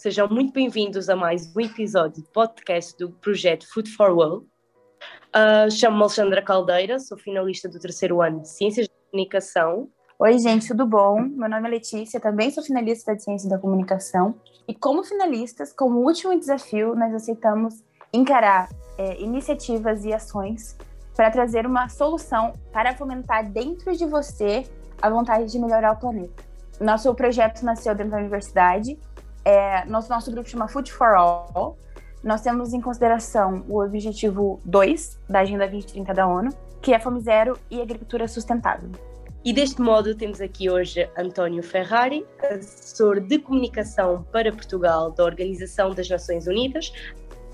Sejam muito bem-vindos a mais um episódio de podcast do projeto Food for World. Uh, Chamo-me Alexandra Caldeira, sou finalista do terceiro ano de Ciências da Comunicação. Oi, gente, tudo bom? Meu nome é Letícia, também sou finalista de Ciências da Comunicação. E como finalistas, como último desafio, nós aceitamos encarar é, iniciativas e ações para trazer uma solução para fomentar dentro de você a vontade de melhorar o planeta. Nosso projeto nasceu dentro da universidade. É, nosso, nosso grupo chama Food for All. Nós temos em consideração o objetivo 2 da Agenda 2030 da ONU, que é Fome Zero e Agricultura Sustentável. E deste modo temos aqui hoje António Ferrari, assessor de comunicação para Portugal da Organização das Nações Unidas.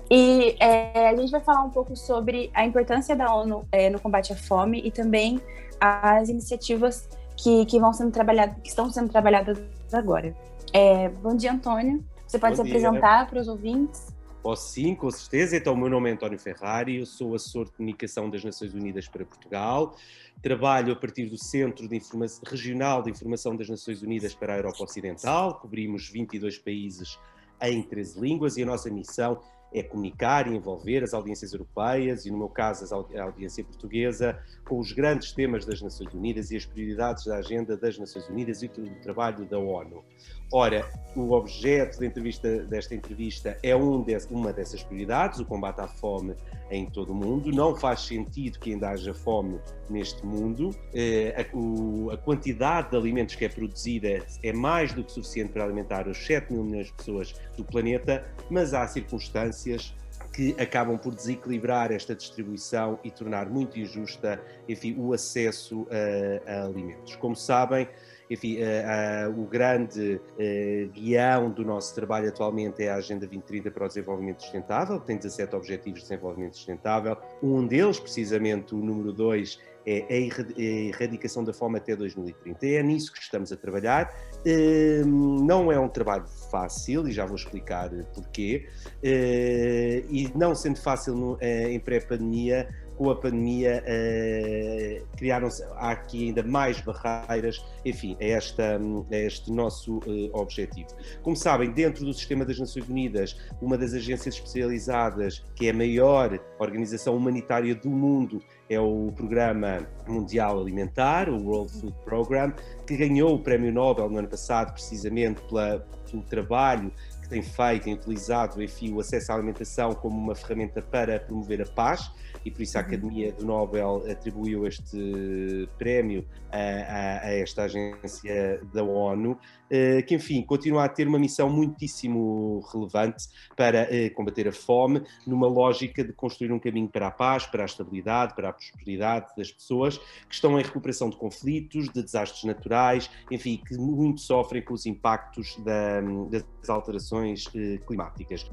E é, a gente vai falar um pouco sobre a importância da ONU é, no combate à fome e também as iniciativas que, que vão sendo trabalhadas, que estão sendo trabalhadas agora. É, bom dia, Antônio. Você pode bom se dia. apresentar para os ouvintes? Posso sim, com certeza. Então, o meu nome é António Ferrari, eu sou assessor de comunicação das Nações Unidas para Portugal. Trabalho a partir do Centro de Regional de Informação das Nações Unidas para a Europa Ocidental. Cobrimos 22 países em 13 línguas e a nossa missão é comunicar e envolver as audiências europeias e, no meu caso, a audiência portuguesa, com os grandes temas das Nações Unidas e as prioridades da agenda das Nações Unidas e do trabalho da ONU. Ora, o objeto entrevista, desta entrevista é um de, uma dessas prioridades, o combate à fome em todo o mundo. Não faz sentido que ainda haja fome neste mundo. Eh, a, o, a, quantidade de alimentos que é produzida é mais do que suficiente para alimentar os 7 mil milhões de pessoas do planeta, mas há circunstâncias que acabam por desequilibrar esta distribuição e tornar muito injusta, enfim, o acesso a, a alimentos. Como sabem, enfim, uh, uh, o grande guião do nosso trabalho atualmente é a Agenda 2030 para o Desenvolvimento Sustentável, que tem 17 Objetivos de Desenvolvimento Sustentável. Um deles, precisamente o número 2, é a erradicação da fome até 2030. É nisso que estamos a trabalhar. Ehm, não é um trabalho fácil, e já vou explicar porquê. E não sendo fácil em pré-pandemia, com a pandemia uh, criaram-se há aqui ainda mais barreiras, enfim, é, esta, é este nosso uh, objetivo. Como sabem, dentro do sistema das Nações Unidas, uma das agências especializadas, que é a maior organização humanitária do mundo, é o Programa Mundial Alimentar, o World Food Program, que ganhou o Prémio Nobel no ano passado, precisamente pela, pelo trabalho que tem feito, tem utilizado, enfim, o acesso à alimentação como uma ferramenta para promover a paz e por isso a. Academia do Nobel atribuiu este prémio a, a, a esta agência da ONU, eh, que enfim continua a ter uma missão muitíssimo relevante para eh, combater a fome, numa lógica de construir um caminho para a paz, para a estabilidade, para a prosperidade das pessoas que estão em recuperação de conflitos, de desastres naturais, enfim, que muito sofrem com os impactos da, das alterações eh, climáticas.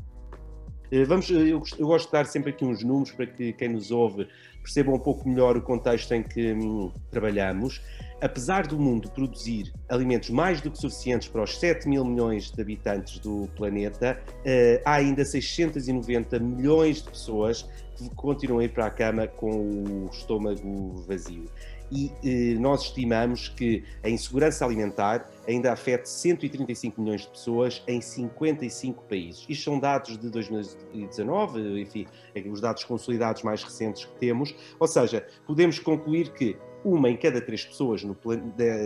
Eh, vamos, eh, eu, eu, gosto de dar sempre aqui uns números para que quem nos ouve perceba um pouco melhor o contexto em que hum, trabalhamos. Apesar do mundo produzir alimentos mais do que suficientes para os 7 mil milhões de habitantes do planeta, uh, há ainda 690 milhões de pessoas que continuam a ir para a cama com o estômago vazio e eh, nós estimamos que a insegurança alimentar ainda afeta 135 milhões de pessoas em 55 países. Isto são dados de 2019, enfim, os dados consolidados mais recentes que temos, ou seja, podemos concluir que uma em cada três pessoas no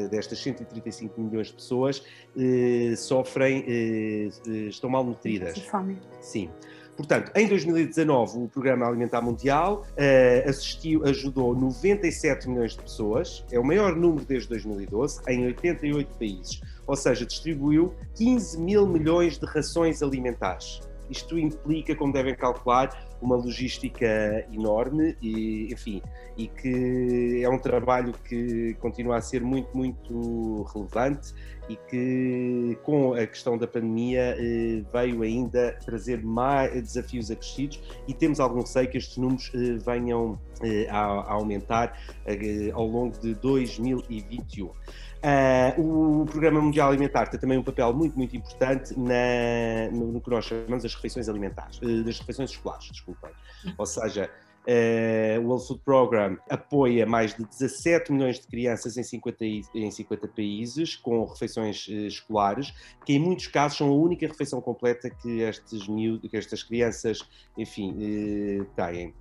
destas 135 milhões de pessoas eh, sofrem, eh, eh estão malnutridas. Fome. Sim. Portanto, em 2019, o Programa Alimentar Mundial uh, assistiu, ajudou 97 milhões de pessoas, é o maior número desde 2012, em 88 países. Ou seja, distribuiu 15 mil milhões de rações alimentares. Isto implica, como devem calcular, uma logística enorme e, enfim, e que é um trabalho que continua a ser muito, muito relevante e que com a questão da pandemia eh, veio ainda trazer mais desafios acrescidos e temos algum receio que estes números eh, venham eh, a, aumentar ao longo de 2021. Uh, o Programa Mundial Alimentar tem também um papel muito, muito importante na, no, no, que nós chamamos as refeições alimentares, uh, das refeições escolares, desculpem. Ou seja, Uh, o World Food Program apoia mais de 17 milhões de crianças em 50, em 50 países com refeições uh, escolares, que em muitos casos são a única refeição completa que, estes, que estas crianças, enfim, uh, têm.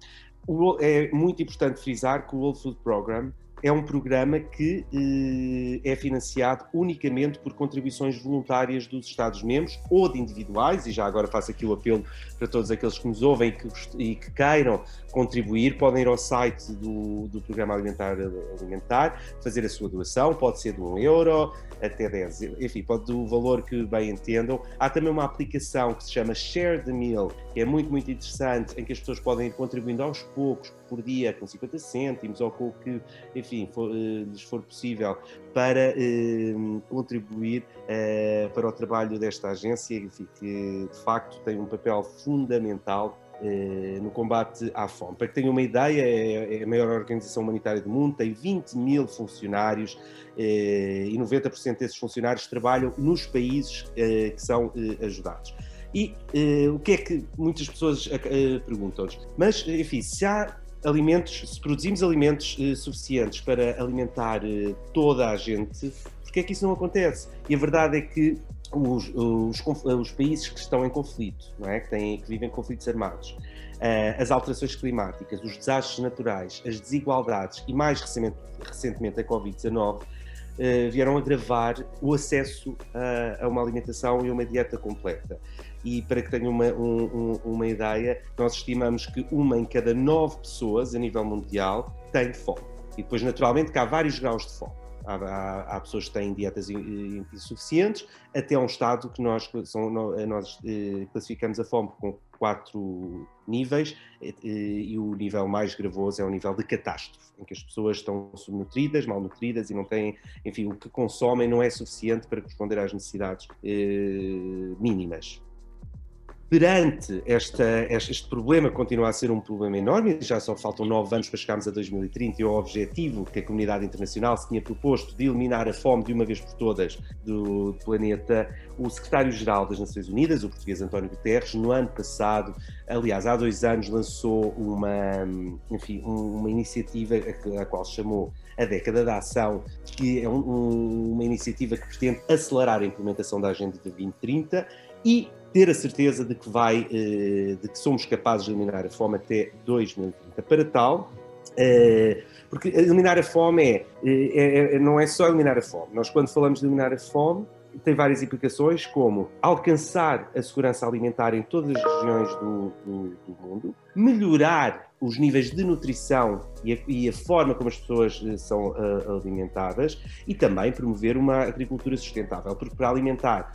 O, é muito importante frisar que o World Food Program é um programa que eh, é financiado unicamente por contribuições voluntárias dos Estados-membros ou de individuais, e já agora faço aqui o apelo para todos aqueles que nos ouvem que, e que queiram contribuir, podem ir ao site do, do Programa Alimentar Alimentar, fazer a sua doação, pode ser de 1 euro até 10, enfim, pode do valor que bem entendam. Há também uma aplicação que se chama Share the Meal, que é muito, muito interessante, em que as pessoas podem ir contribuindo aos poucos, por dia, com 50 cêntimos ou com o que, enfim, for, eh, lhes for possível, para eh, contribuir eh, para o trabalho desta agência, enfim, que de facto tem um papel fundamental no combate à fome. Para que tenham uma ideia, é, é a maior organização humanitária do mundo, tem 20 mil funcionários e 90% desses funcionários trabalham nos países que são ajudados. E o que é que muitas pessoas perguntam? Mas, enfim, se há alimentos, se produzimos alimentos suficientes para alimentar toda a gente, que é que isso não acontece? E a verdade é que os, os, os países que estão em conflito, não é? que, têm, que vivem conflitos armados, uh, as alterações climáticas, os desastres naturais, as desigualdades e, mais recentemente, recentemente a Covid-19, uh, vieram agravar o acesso a, a, uma alimentação e uma dieta completa. E para que tenham uma, um, uma ideia, nós estimamos que uma em cada nove pessoas a nível mundial tem fome. E depois, naturalmente, que há vários graus de fome. Há, há, há, pessoas que têm dietas insuficientes, até um estado que nós, são, nós eh, classificamos a fome com quatro níveis, eh, e o nível mais gravoso é o nível de catástrofe, em que as pessoas estão subnutridas, malnutridas e não têm, enfim, o que consomem não é suficiente para corresponder às necessidades eh, mínimas perante esta, este problema continua a ser um problema enorme, já só faltam nove anos para chegarmos a 2030 e o objetivo que a comunidade internacional se tinha proposto de eliminar a fome de uma vez por todas do planeta, o secretário-geral das Nações Unidas, o português António Guterres, no ano passado, aliás, há dois anos, lançou uma, enfim, uma iniciativa a, qual chamou a década da ação, que é um, uma iniciativa que pretende acelerar a implementação da Agenda de 2030 e ter a certeza de que vai, eh, de que somos capazes de eliminar a fome até 2030. Para tal, eh, porque eliminar a fome é, é, é, não é só eliminar a fome. Nós, quando falamos de eliminar a fome, tem várias implicações, como alcançar a segurança alimentar em todas as regiões do, do, do mundo, melhorar os níveis de nutrição e a, e a forma como as pessoas eh, são alimentadas e também promover uma agricultura sustentável, porque para alimentar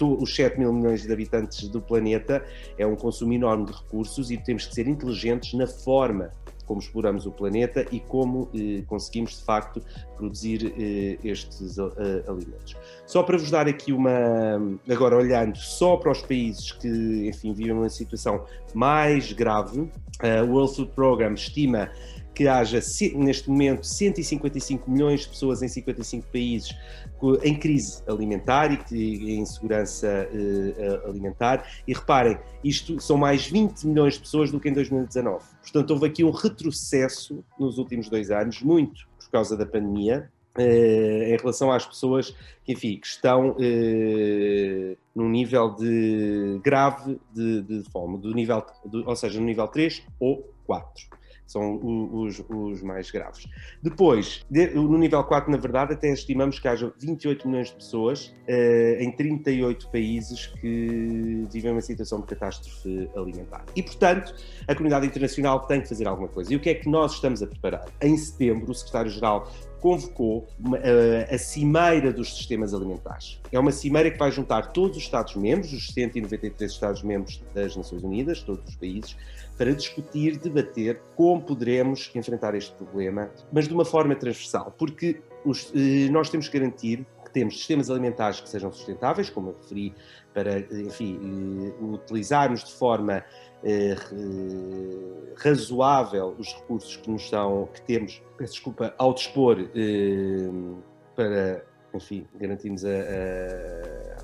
os 7 mil milhões de habitantes do planeta é um consumo enorme de recursos e temos que ser inteligentes na forma como exploramos o planeta e como eh, conseguimos de facto produzir eh, estes uh, alimentos. Só para vos dar aqui uma, agora olhando só para os países que, enfim, vivem uma situação mais grave, o World Food Program estima que haja neste momento 155 milhões de pessoas em 55 países em crise alimentar e em segurança uh, alimentar. E reparem, isto são mais 20 milhões de pessoas do que em 2019. Portanto, houve aqui um retrocesso nos últimos dois anos, muito por causa da pandemia, uh, em relação às pessoas que, enfim, que estão num nível de grave de, de fome, do nível, do, ou seja, no nível 3 ou 4 são os, os mais graves. Depois, no nível 4, na verdade, até estimamos que haja 28 milhões de pessoas uh, em 38 países que vivem uma situação de catástrofe alimentar. E, portanto, a comunidade internacional tem que fazer alguma coisa. E o que é que nós estamos a preparar? Em setembro, o secretário-geral convocou uh, a Cimeira dos Sistemas Alimentares. É uma cimeira que vai juntar todos os Estados-membros, os 193 Estados-membros das Nações Unidas, todos os países, para discutir, debater como poderemos enfrentar este problema, mas de uma forma transversal, porque os, eh, nós temos que garantir que temos sistemas alimentares que sejam sustentáveis, como eu referi, para, enfim, eh, utilizarmos de forma eh, razoável os recursos que nos são, que temos, peço desculpa, ao dispor para, enfim, garantirmos a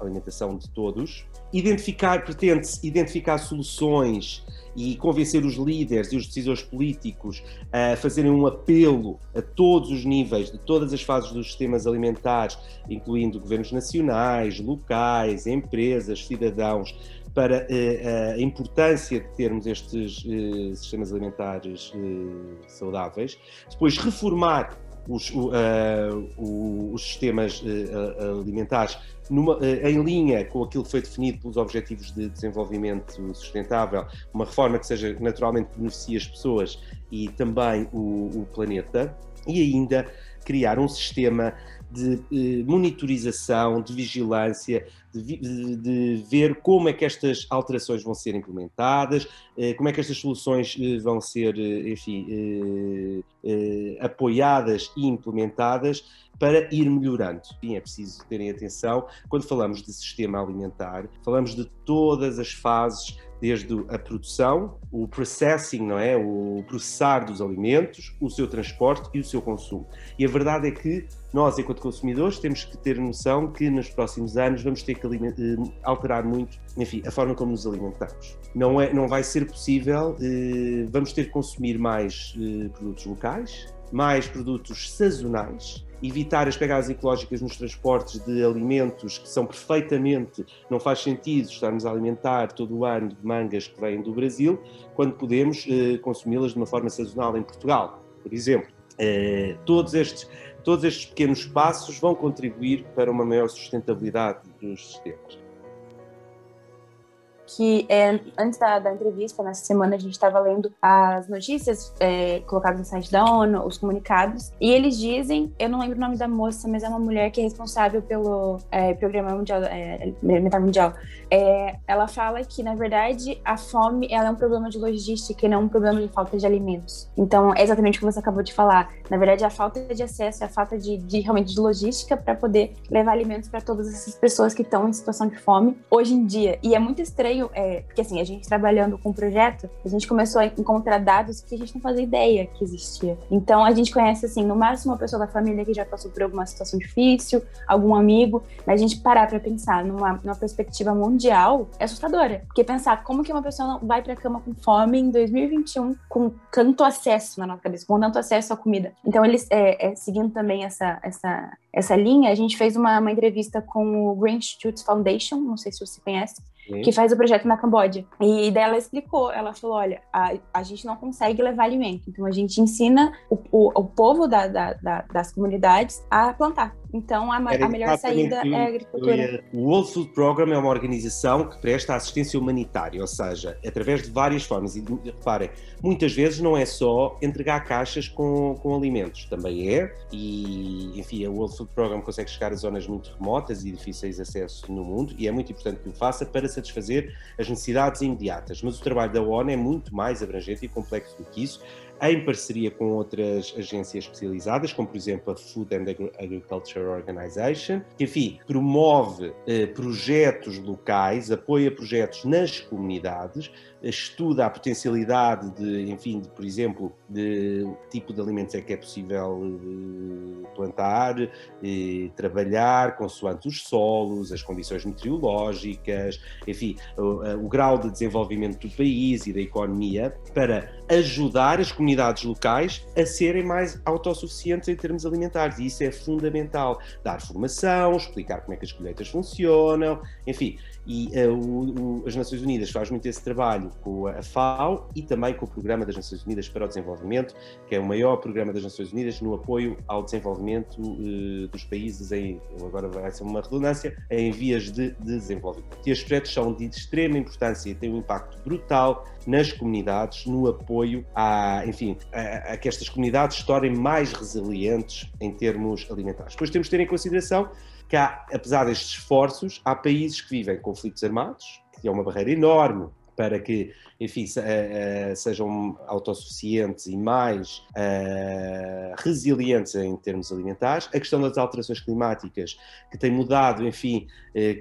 a alimentação de todos. Identificar, pretende-se identificar soluções e convencer os líderes e os decisores políticos a fazerem um apelo a todos os níveis, de todas as fases dos sistemas alimentares, incluindo governos nacionais, locais, empresas, cidadãos, para eh, a importância de termos estes eh, sistemas alimentares eh, saudáveis. Depois, reformar os, os sistemas alimentares numa, em linha com aquilo que foi definido pelos Objetivos de Desenvolvimento Sustentável, uma reforma que seja naturalmente beneficie as pessoas e também o, o planeta, e ainda criar um sistema de eh, monitorização, de vigilância, de, de, ver como é que estas alterações vão ser implementadas, eh, como é que estas soluções eh, vão ser, eh, enfim, apoiadas e implementadas para ir melhorando. Sim, é preciso terem atenção, quando falamos de sistema alimentar, falamos de todas as fases desde a produção, o processing, não é? O processar dos alimentos, o seu transporte e o seu consumo. E a verdade é que nós, enquanto consumidores, temos que ter noção que nos próximos anos vamos ter que eh, alterar muito, enfim, a forma como nos alimentamos. Não, é, não vai ser possível, eh, vamos ter que consumir mais eh, produtos locais, mais produtos sazonais, evitar as pegadas ecológicas nos transportes de alimentos que são perfeitamente, não faz sentido estarmos a alimentar todo o ano de mangas que vêm do Brasil, quando podemos consumi-las de uma forma sazonal em Portugal, por exemplo. Todos, estes, todos estes pequenos passos vão contribuir para uma maior sustentabilidade dos sistemas que é, antes da, da, entrevista, nessa semana, a gente estava lendo as notícias é, colocadas no site da ONU, os comunicados, e eles dizem, eu não lembro o nome da moça, mas é uma mulher que é responsável pelo é, Programa Mundial, é, Alimentar Mundial. É, ela fala que, na verdade, a fome ela é um problema de logística e não um problema de falta de alimentos. Então, é exatamente o que você acabou de falar. Na verdade, a falta de acesso, a falta de, de realmente de logística para poder levar alimentos para todas essas pessoas que estão em situação de fome hoje em dia. E é muito estranho é, porque assim, a gente trabalhando com o projeto, a gente começou a encontrar dados que a gente não fazia ideia que existia. Então a gente conhece, assim, no máximo uma pessoa da família que já passou por alguma situação difícil, algum amigo, mas a gente parar para pensar numa, numa perspectiva mundial é assustadora. Porque pensar como que uma pessoa vai pra cama com fome em 2021 com tanto acesso na nossa cabeça, com tanto acesso à comida. Então eles, é, é, seguindo também essa, essa, essa linha, a gente fez uma, uma entrevista com o Green Institute Foundation, não sei se você conhece, que faz o projeto na Camboja. E daí ela explicou, ela falou, olha, a, a gente não consegue levar alimento, então a gente ensina o, o, o povo da, da, da, das comunidades a plantar. Então, a, a melhor saída é a agricultura. O World Food Program é uma organização que presta assistência humanitária, ou seja, através de várias formas. E reparem, muitas vezes não é só entregar caixas com, com alimentos, também é. E, enfim, o World Food Program consegue chegar a zonas muito remotas e difíceis de acesso no mundo, e é muito importante que o faça para satisfazer as necessidades imediatas. Mas o trabalho da ONU é muito mais abrangente e complexo do que isso em parceria com outras agências especializadas, como por exemplo a Food and Agriculture Organization, que enfim promove eh, projetos locais, apoia projetos nas comunidades, estuda a potencialidade de, enfim, de, por exemplo, de tipo de alimentos é que é possível eh, plantar, eh, trabalhar consoante os solos, as condições meteorológicas, enfim, o, o grau de desenvolvimento do país e da economia para ajudar as comunidades locais a serem mais autossuficientes em termos alimentares. E isso é fundamental. Dar formação, explicar como é que as colheitas funcionam, enfim. E uh, o, o, as Nações Unidas faz muito esse trabalho com a FAO e também com o Programa das Nações Unidas para o Desenvolvimento, que é o maior programa das Nações Unidas no apoio ao desenvolvimento uh, dos países em, agora vai ser uma redundância, em vias de, de desenvolvimento. E estes projetos são de extrema importância e têm um impacto brutal nas comunidades, no apoio a, enfim, a, a que estas comunidades tornem mais resilientes em termos alimentares. Depois temos de ter em consideração que há, apesar destes esforços, há países que vivem conflitos armados, que é uma barreira enorme para que, enfim, eh, eh, sejam autossuficientes e mais uh, resilientes em termos alimentares. A questão das alterações climáticas, que tem mudado, enfim, que,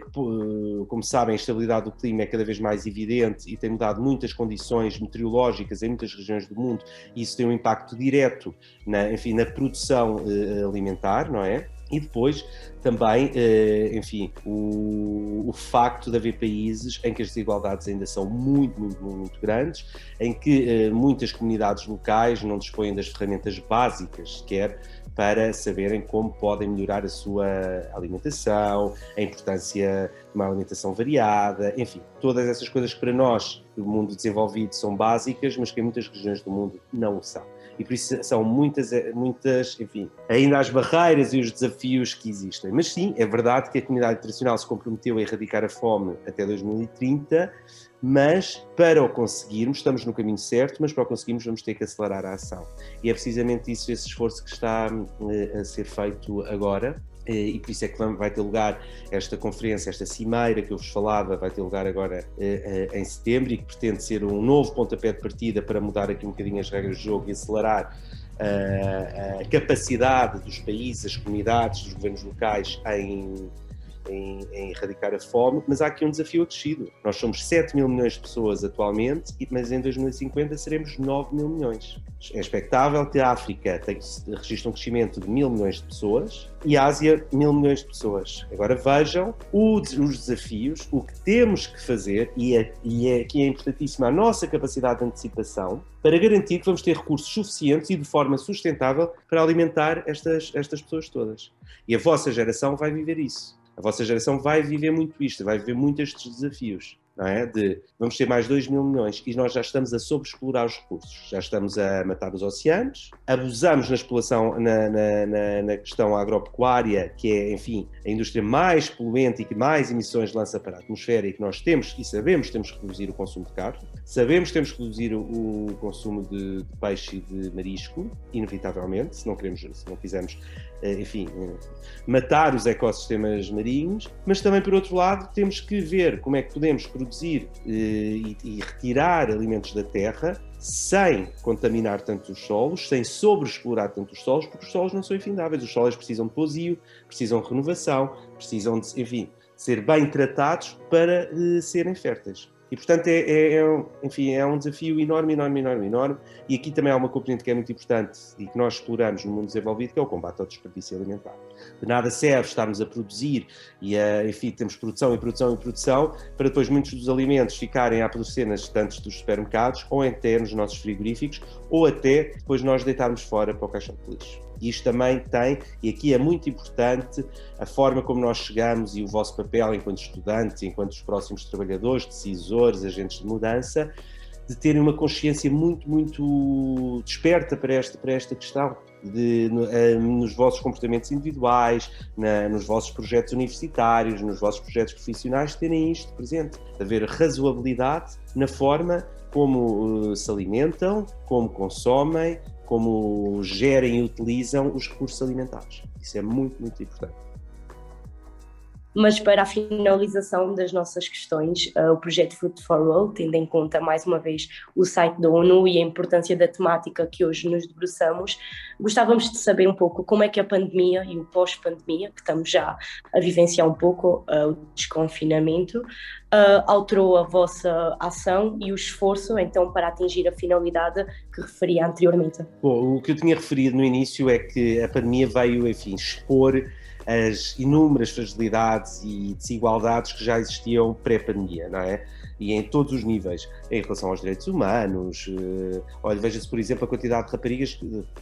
como sabem, a estabilidade do clima é cada vez mais evidente e tem mudado muitas condições meteorológicas em muitas regiões do mundo, e isso tem um impacto direto na, enfim, na produção alimentar, não é? E depois também, eh, enfim, o, o, facto de haver países em que as desigualdades ainda são muito, muito, muito grandes, em que eh, muitas comunidades locais não dispõem das ferramentas básicas sequer para saberem como podem melhorar a sua alimentação, a importância de uma alimentação variada, enfim, todas essas coisas que para nós, do mundo desenvolvido, são básicas, mas que em muitas regiões do mundo não o são. E por isso são muitas, muitas, enfim, ainda as barreiras e os desafios que existem. Mas sim, é verdade que a comunidade internacional se comprometeu a erradicar a fome até 2030, mas para o conseguirmos, estamos no caminho certo, mas para o conseguirmos vamos ter que acelerar a ação. E é precisamente isso, esse esforço que está eh, a ser feito agora, eh, e por isso é que vai ter lugar esta conferência, esta cimeira que eu vos falava, vai ter lugar agora eh, em setembro e que pretende ser um novo pontapé de partida para mudar aqui um bocadinho as regras de jogo e acelerar a capacidade dos países, das comunidades, dos governos locais em em, em, erradicar a fome, mas há aqui um desafio acrescido. Nós somos 7 mil milhões de pessoas atualmente, mas em 2050 seremos 9 mil milhões. É expectável que a África registre um crescimento de mil milhões de pessoas e a Ásia mil milhões de pessoas. Agora vejam os desafios, o que temos que fazer, e, é, e é, aqui é importantíssima a nossa capacidade de antecipação, para garantir que vamos ter recursos suficientes e de forma sustentável para alimentar estas, estas pessoas todas. E a vossa geração vai viver isso a vossa geração vai viver muito isto, vai viver muito estes desafios. Não é? De vamos ter mais 2 mil milhões e nós já estamos a sobreexplorar os recursos, já estamos a matar os oceanos, abusamos na exploração, na, na, na, na questão agropecuária, que é, enfim, a indústria mais poluente e que mais emissões lança para a atmosfera e que nós temos e sabemos que temos que reduzir o consumo de carne, sabemos que temos que reduzir o, consumo de, de, peixe e de marisco, inevitavelmente, se não queremos, se não quisermos enfim, eh, matar os ecossistemas marinhos, mas também, por outro lado, temos que ver como é que podemos produzir eh, e, retirar alimentos da terra sem contaminar tanto os solos, sem sobreexplorar tanto os solos, porque os solos não são infindáveis. Os solos precisam de pousio, precisam de renovação, precisam de, enfim, ser bem tratados para serem férteis. E, portanto, é, é, é, enfim, é um desafio enorme, enorme, enorme, enorme. E aqui também há uma componente que é muito importante e que nós exploramos no mundo desenvolvido, que é o combate ao desperdício alimentar. De nada serve estarmos a produzir e, a, enfim, temos produção e produção e produção, para depois muitos dos alimentos ficarem a apodrecer nas estantes dos supermercados, ou até nos nossos frigoríficos, ou até depois nós deitarmos fora para o caixão de lixo. Isto também tem, e aqui é muito importante, a forma como nós chegamos e o vosso papel enquanto estudantes, enquanto os próximos trabalhadores, decisores, agentes de mudança, de terem uma consciência muito, muito desperta para esta, para esta questão. De, uh, nos vossos comportamentos individuais, na, nos vossos projetos universitários, nos vossos projetos profissionais, terem isto presente, haver razoabilidade na forma como uh, se alimentam, como consomem, como gerem e utilizam os recursos alimentares. Isso é muito, muito importante. Mas para a finalização das nossas questões, uh, o projeto Food for All, tendo em conta mais uma vez o site da ONU e a importância da temática que hoje nos debruçamos, gostávamos de saber um pouco como é que a pandemia e o pós-pandemia, que estamos já a vivenciar um pouco uh, o desconfinamento, uh, alterou a vossa ação e o esforço então para atingir a finalidade que referia anteriormente. Bom, o que eu tinha referido no início é que a pandemia veio, enfim, expor as inúmeras fragilidades e desigualdades que já existiam pré-pandemia, não é? E em todos os níveis, em relação aos direitos humanos. Uh, olha, veja-se, por exemplo, a quantidade de raparigas,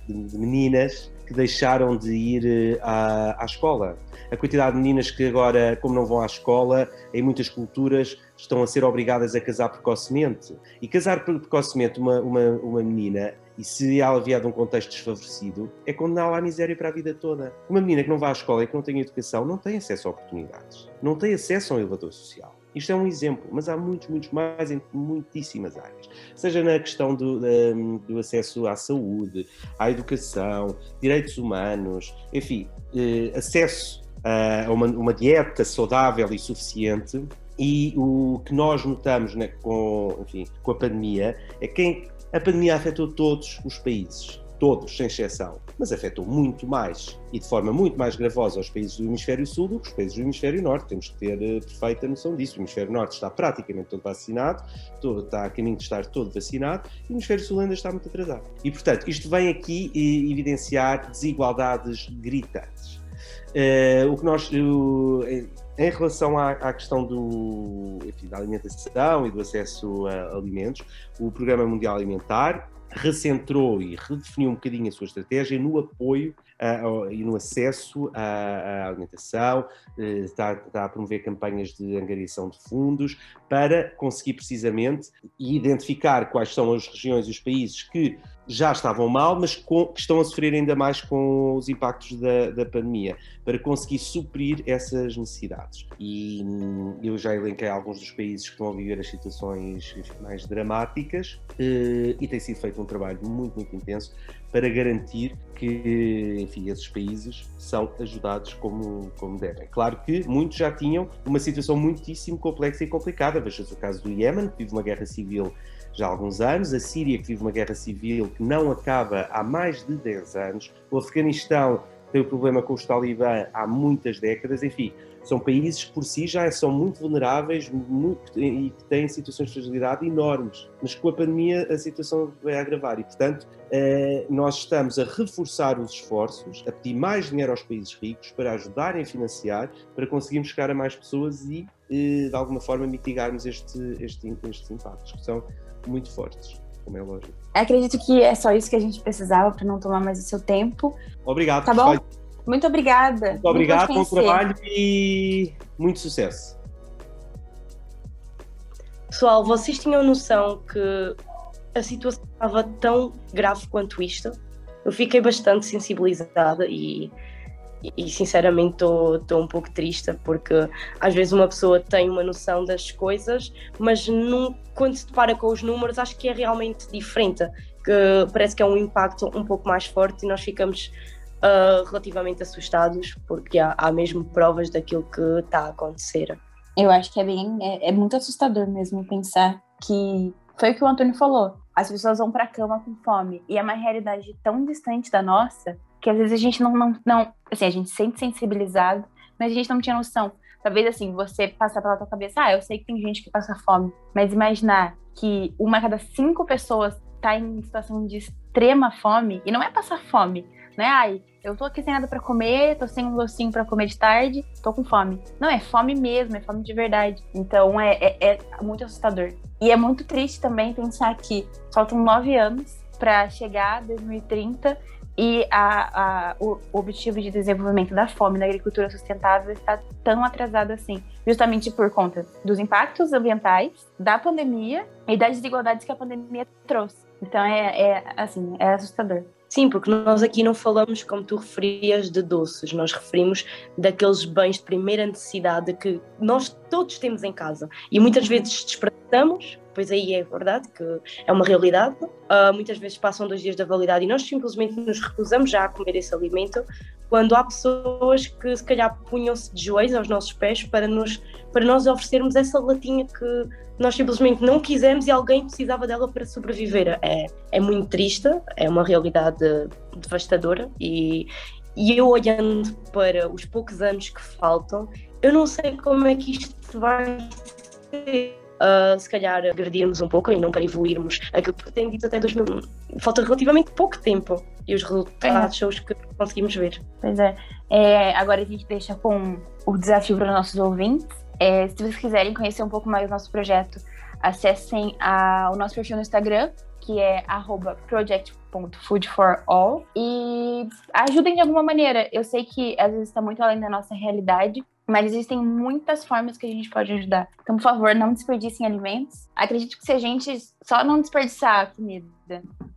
de, meninas que deixaram de ir uh, à, à escola. A quantidade de meninas que agora, como não vão à escola, em muitas culturas estão a ser obrigadas a casar precocemente. E casar precocemente uma, uma, uma menina e se ela vier de um contexto desfavorecido, é condená-la à miséria para a vida toda. Uma menina que não vai à escola e que não tem educação não tem acesso a oportunidades, não tem acesso a um elevador social. Isto é um exemplo, mas há muitos, muitos mais em muitíssimas áreas. Seja na questão do, do acesso à saúde, à educação, direitos humanos, enfim, eh, acesso a uma, uma, dieta saudável e suficiente. E o que nós notamos né, com, enfim, com a pandemia é que a pandemia afetou todos os países, todos, sem exceção, mas afetou muito mais e de forma muito mais gravosa os países do Hemisfério Sul do que os países do Hemisfério Norte. Temos que ter uh, perfeita noção disso. O Hemisfério Norte está praticamente todo vacinado, todo, está a caminho de estar todo vacinado, e o Hemisfério Sul ainda está muito atrasado. E, portanto, isto vem aqui evidenciar desigualdades gritantes. Uh, o que nós, uh, em relação à, à questão do, enfim, da alimentação e do acesso a alimentos, o Programa Mundial Alimentar recentrou e redefiniu um bocadinho a sua estratégia no apoio uh, e no acesso à, à alimentação, uh, está, está, a promover campanhas de angariação de fundos para conseguir precisamente identificar quais são as regiões e os países que já estavam mal, mas com, que estão a sofrer ainda mais com os impactos da, da pandemia, para conseguir suprir essas necessidades. E hum, eu já elenquei alguns dos países que estão a viver as situações mais dramáticas eh, e tem sido feito um trabalho muito, muito intenso para garantir que, enfim, esses países são ajudados como, como devem. Claro que muitos já tinham uma situação muitíssimo complexa e complicada. Veja-se o caso do Iémen, que vive uma guerra civil já há alguns anos, a Síria, que vive uma guerra civil que não acaba há mais de 10 anos, o Afeganistão tem o problema com os talibã há muitas décadas, enfim, são países que por si já são muito vulneráveis muito, e têm situações de fragilidade enormes, mas com a pandemia a situação vai agravar. E, portanto, eh, nós estamos a reforçar os esforços, a pedir mais dinheiro aos países ricos para ajudarem a financiar, para conseguirmos chegar a mais pessoas e, eh, de alguma forma, mitigarmos este, este, estes impactos, que são muito fortes como é lógico. Acredito que é só isso que a gente precisava para não tomar mais o seu tempo. Obrigado. Tá bom? Muito obrigada. Muito obrigado, bom trabalho e muito sucesso. Pessoal, vocês tinham noção que a situação estava tão grave quanto isto? Eu fiquei bastante sensibilizada e, e sinceramente estou um pouco triste porque às vezes uma pessoa tem uma noção das coisas, mas quando se depara com os números acho que é realmente diferente, que parece que é um impacto um pouco mais forte e nós ficamos uh, relativamente assustados, porque há, há mesmo provas daquilo que está a acontecer. Eu acho que é bem, é, é, muito assustador mesmo pensar que foi o que o Antônio falou. As pessoas vão para a cama com fome e é uma realidade tão distante da nossa que às vezes a gente não, não, não, assim, a gente se sente sensibilizado, mas a gente não tinha noção. Talvez assim, você passar pela tua cabeça, ah, eu sei que tem gente que passa fome, mas imaginar que uma a cada cinco pessoas está em situação de extrema fome, e não é passar fome, né? Ai, eu tô aqui sem nada para comer, tô sem um docinho para comer de tarde, tô com fome. Não, é fome mesmo, é fome de verdade. Então é, é, é muito assustador. E é muito triste também pensar que faltam nove anos para chegar a 2030 e a, a, o objetivo de desenvolvimento da fome na agricultura sustentável está tão atrasado assim, justamente por conta dos impactos ambientais, da pandemia e das desigualdades que a pandemia trouxe. Então é, é assim, é assustador. Sim, porque nós aqui não falamos, como tu referias, de doces, nós referimos daqueles bens de primeira necessidade que nós todos temos em casa e muitas vezes despertamos, pois aí é verdade que é uma realidade. Uh, muitas vezes passam dois dias da validade e nós simplesmente nos recusamos já a comer esse alimento, quando há pessoas que se calhar punham-se de joelhos aos nossos pés para, nos, para nós oferecermos essa latinha que nós simplesmente não quisemos e alguém precisava dela para sobreviver. É, é muito triste, é uma realidade devastadora e, e eu olhando para os poucos anos que faltam, eu não sei como é que isto vai ser. Uh, se calhar agredirmos um pouco e não para evoluirmos aquilo que tem dito até 2000. Falta relativamente pouco tempo e os resultados é. são os que conseguimos ver. Pois é. é. Agora a gente deixa com o desafio para os nossos ouvintes é, se vocês quiserem conhecer um pouco mais do nosso projeto, acessem a, o nosso perfil no Instagram, que é project.foodforall e ajudem de alguma maneira. Eu sei que às vezes está muito além da nossa realidade, mas existem muitas formas que a gente pode ajudar. Então, por favor, não desperdicem alimentos. Acredito que se a gente só não desperdiçar a comida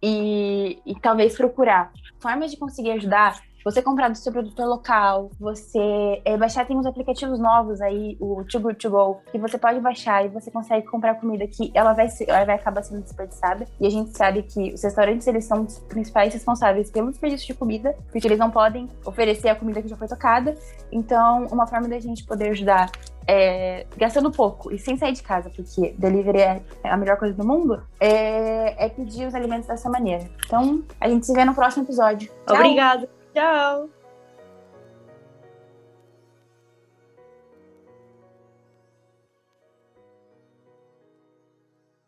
e, e talvez procurar formas de conseguir ajudar, você comprar do seu produtor local, você é, baixar, tem uns aplicativos novos aí, o Too Good To Go, que você pode baixar e você consegue comprar comida que ela vai, ela vai acabar sendo desperdiçada. E a gente sabe que os restaurantes, eles são os principais responsáveis pelo desperdício de comida, porque eles não podem oferecer a comida que já foi tocada. Então, uma forma da gente poder ajudar é, gastando pouco e sem sair de casa, porque delivery é a melhor coisa do mundo, é, é pedir os alimentos dessa maneira. Então, a gente se vê no próximo episódio. Tchau. Tchau!